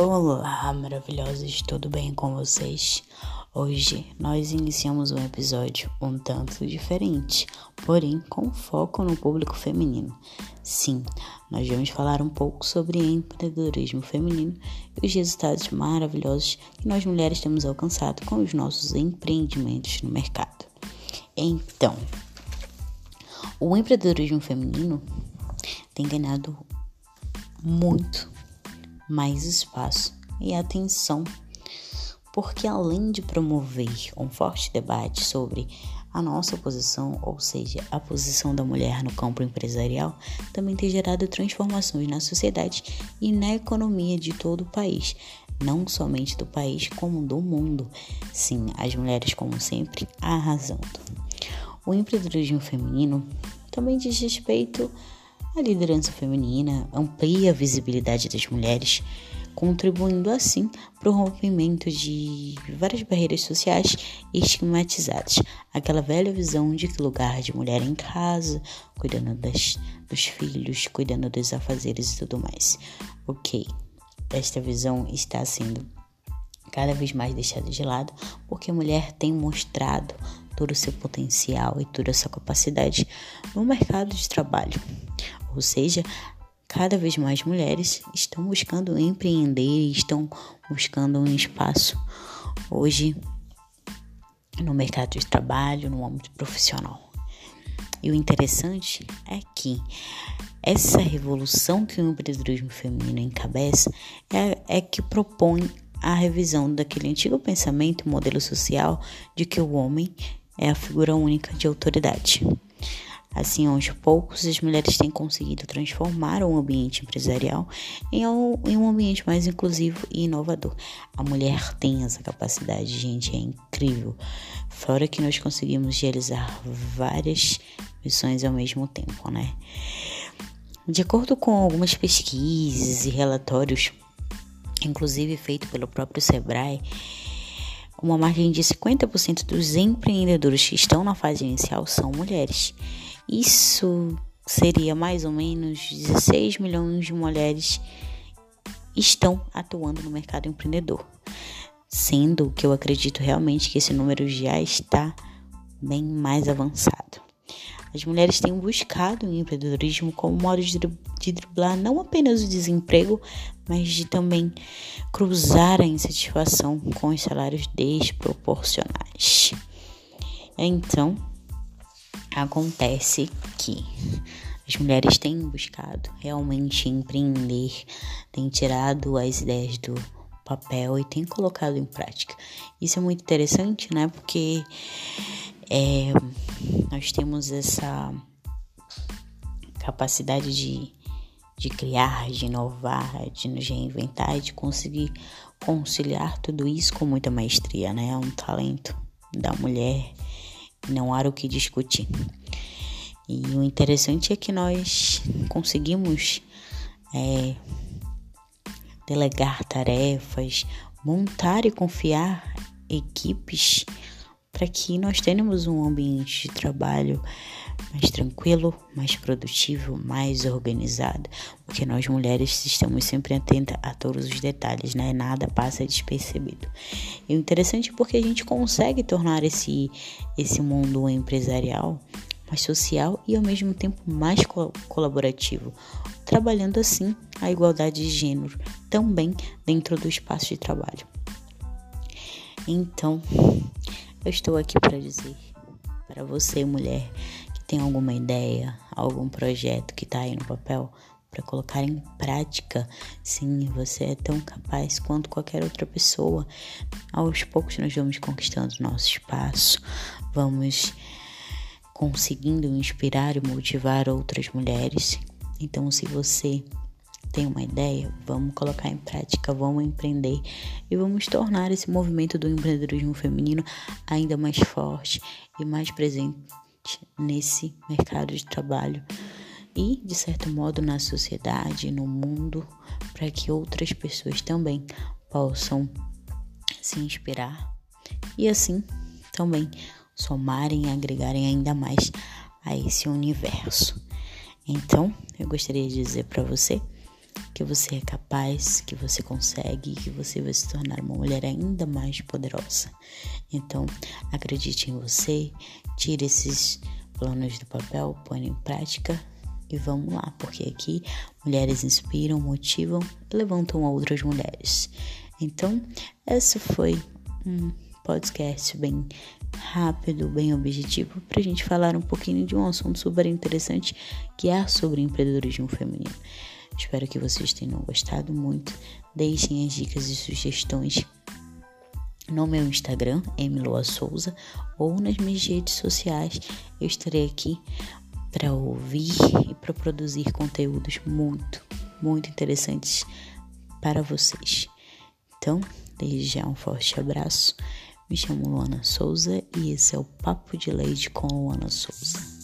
Olá, maravilhosos, tudo bem com vocês? Hoje nós iniciamos um episódio um tanto diferente, porém com foco no público feminino. Sim, nós vamos falar um pouco sobre empreendedorismo feminino e os resultados maravilhosos que nós mulheres temos alcançado com os nossos empreendimentos no mercado. Então, o empreendedorismo feminino tem ganhado muito mais espaço e atenção, porque além de promover um forte debate sobre a nossa posição, ou seja, a posição da mulher no campo empresarial, também tem gerado transformações na sociedade e na economia de todo o país, não somente do país, como do mundo. Sim, as mulheres, como sempre, arrasando. O empreendedorismo feminino também diz respeito a liderança feminina amplia a visibilidade das mulheres, contribuindo assim para o rompimento de várias barreiras sociais estigmatizadas. Aquela velha visão de que lugar de mulher é em casa, cuidando das, dos filhos, cuidando dos afazeres e tudo mais. Ok, esta visão está sendo cada vez mais deixada de lado porque a mulher tem mostrado todo o seu potencial e toda a sua capacidade no mercado de trabalho. Ou seja, cada vez mais mulheres estão buscando empreender, estão buscando um espaço hoje no mercado de trabalho, no âmbito profissional. E o interessante é que essa revolução que o empreendedorismo feminino encabeça é, é que propõe a revisão daquele antigo pensamento, modelo social de que o homem é a figura única de autoridade. Assim, aos poucos, as mulheres têm conseguido transformar o ambiente empresarial em um, ambiente mais inclusivo e inovador. A mulher tem essa capacidade, gente, é incrível. Fora que nós conseguimos realizar várias missões ao mesmo tempo, né? De acordo com algumas pesquisas e relatórios, inclusive feito pelo próprio Sebrae, uma margem de 50% dos empreendedores que estão na fase inicial são mulheres. Isso seria mais ou menos 16 milhões de mulheres estão atuando no mercado empreendedor. Sendo que eu acredito realmente que esse número já está bem mais avançado. As mulheres têm buscado o empreendedorismo como modo de, driblar não apenas o desemprego, mas de também cruzar a insatisfação com os salários desproporcionais. Então, acontece que as mulheres têm buscado realmente empreender, têm tirado as ideias do papel e têm colocado em prática. Isso é muito interessante, né? Porque é, nós temos essa capacidade de, de criar, de inovar, de nos reinventar e de conseguir conciliar tudo isso com muita maestria, né? É um talento da mulher não há o que discutir. E o interessante é que nós conseguimos é, delegar tarefas, montar e confiar equipes para que nós tenhamos um ambiente de trabalho mais tranquilo, mais produtivo, mais organizado, porque nós mulheres estamos sempre atentas a todos os detalhes, né? Nada passa despercebido. E o interessante é porque a gente consegue tornar esse esse mundo empresarial mais social e ao mesmo tempo mais co colaborativo, trabalhando assim a igualdade de gênero também dentro do espaço de trabalho. Então, eu estou aqui para dizer para você, mulher, tem alguma ideia, algum projeto que está aí no papel para colocar em prática? Sim, você é tão capaz quanto qualquer outra pessoa. Aos poucos nós vamos conquistando nosso espaço, vamos conseguindo inspirar e motivar outras mulheres. Então, se você tem uma ideia, vamos colocar em prática, vamos empreender e vamos tornar esse movimento do empreendedorismo feminino ainda mais forte e mais presente nesse mercado de trabalho e, de certo modo, na sociedade, no mundo, para que outras pessoas também possam se inspirar e assim também somarem e agregarem ainda mais a esse universo. Então, eu gostaria de dizer para você que você é capaz, que você consegue, que você vai se tornar uma mulher ainda mais poderosa. Então, acredite em você, tire esses planos do papel, põe em prática e vamos lá, porque aqui mulheres inspiram, motivam e levantam outras mulheres. Então, esse foi um podcast bem rápido, bem objetivo, para a gente falar um pouquinho de um assunto super interessante que é sobre empreendedorismo feminino. Espero que vocês tenham gostado muito. Deixem as dicas e sugestões no meu Instagram, Emiloa Souza, ou nas minhas redes sociais. Eu estarei aqui para ouvir e para produzir conteúdos muito, muito interessantes para vocês. Então, desde já um forte abraço. Me chamo Luana Souza e esse é o Papo de Leite com Luana Souza.